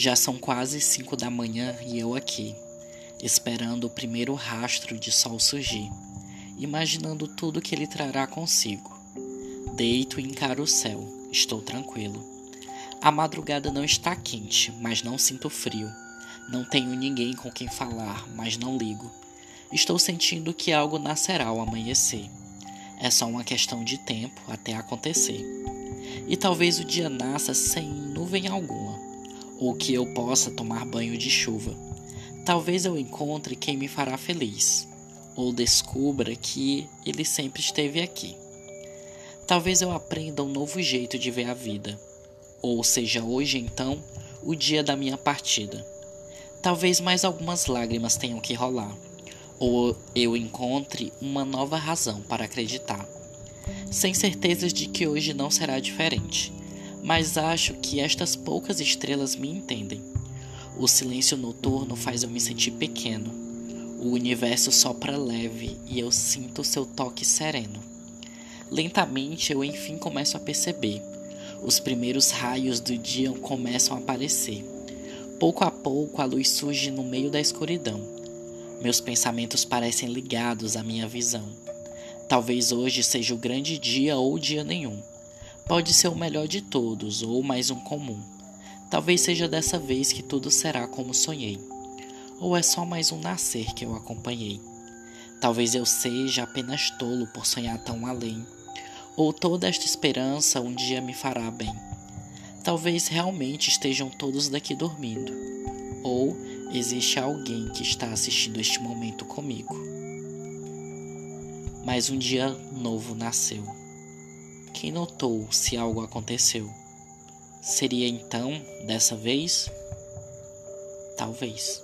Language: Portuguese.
Já são quase cinco da manhã e eu aqui, esperando o primeiro rastro de sol surgir, imaginando tudo que ele trará consigo. Deito e encaro o céu, estou tranquilo. A madrugada não está quente, mas não sinto frio. Não tenho ninguém com quem falar, mas não ligo. Estou sentindo que algo nascerá ao amanhecer. É só uma questão de tempo até acontecer. E talvez o dia nasça sem nuvem alguma ou que eu possa tomar banho de chuva. Talvez eu encontre quem me fará feliz, ou descubra que ele sempre esteve aqui. Talvez eu aprenda um novo jeito de ver a vida, ou seja hoje então o dia da minha partida. Talvez mais algumas lágrimas tenham que rolar, ou eu encontre uma nova razão para acreditar, sem certezas de que hoje não será diferente mas acho que estas poucas estrelas me entendem. O silêncio noturno faz eu me sentir pequeno. O universo sopra leve e eu sinto seu toque sereno. Lentamente eu enfim começo a perceber. Os primeiros raios do dia começam a aparecer. Pouco a pouco a luz surge no meio da escuridão. Meus pensamentos parecem ligados à minha visão. Talvez hoje seja o grande dia ou dia nenhum. Pode ser o melhor de todos ou mais um comum. Talvez seja dessa vez que tudo será como sonhei. Ou é só mais um nascer que eu acompanhei. Talvez eu seja apenas tolo por sonhar tão além. Ou toda esta esperança um dia me fará bem. Talvez realmente estejam todos daqui dormindo. Ou existe alguém que está assistindo este momento comigo. Mas um dia novo nasceu. Quem notou se algo aconteceu? Seria então, dessa vez? Talvez.